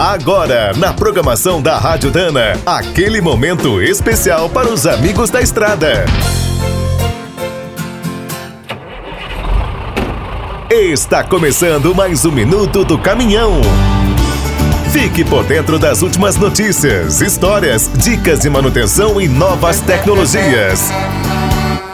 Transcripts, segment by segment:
Agora, na programação da Rádio Dana, aquele momento especial para os amigos da estrada. Está começando mais um minuto do caminhão. Fique por dentro das últimas notícias, histórias, dicas de manutenção e novas tecnologias.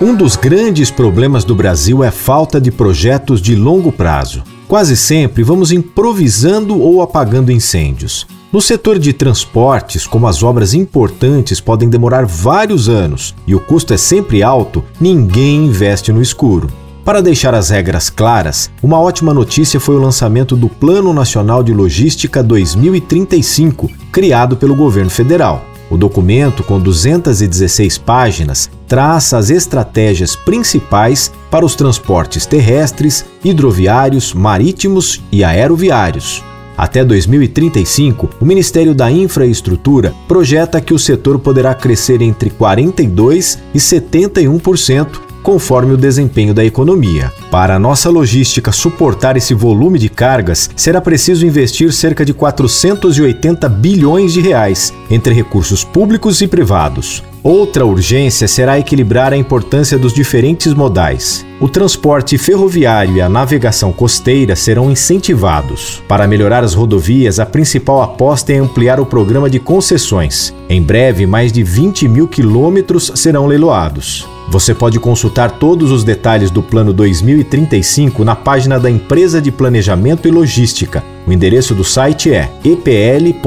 Um dos grandes problemas do Brasil é falta de projetos de longo prazo. Quase sempre vamos improvisando ou apagando incêndios. No setor de transportes, como as obras importantes podem demorar vários anos e o custo é sempre alto, ninguém investe no escuro. Para deixar as regras claras, uma ótima notícia foi o lançamento do Plano Nacional de Logística 2035, criado pelo governo federal. O documento, com 216 páginas, traça as estratégias principais para os transportes terrestres, hidroviários, marítimos e aeroviários. Até 2035, o Ministério da Infraestrutura projeta que o setor poderá crescer entre 42% e 71%, conforme o desempenho da economia. Para a nossa logística suportar esse volume de cargas, será preciso investir cerca de 480 bilhões de reais entre recursos públicos e privados. Outra urgência será equilibrar a importância dos diferentes modais. O transporte ferroviário e a navegação costeira serão incentivados. Para melhorar as rodovias, a principal aposta é ampliar o programa de concessões. Em breve, mais de 20 mil quilômetros serão leiloados. Você pode consultar todos os detalhes do Plano 2035 na página da Empresa de Planejamento e Logística. O endereço do site é epl.gov.br.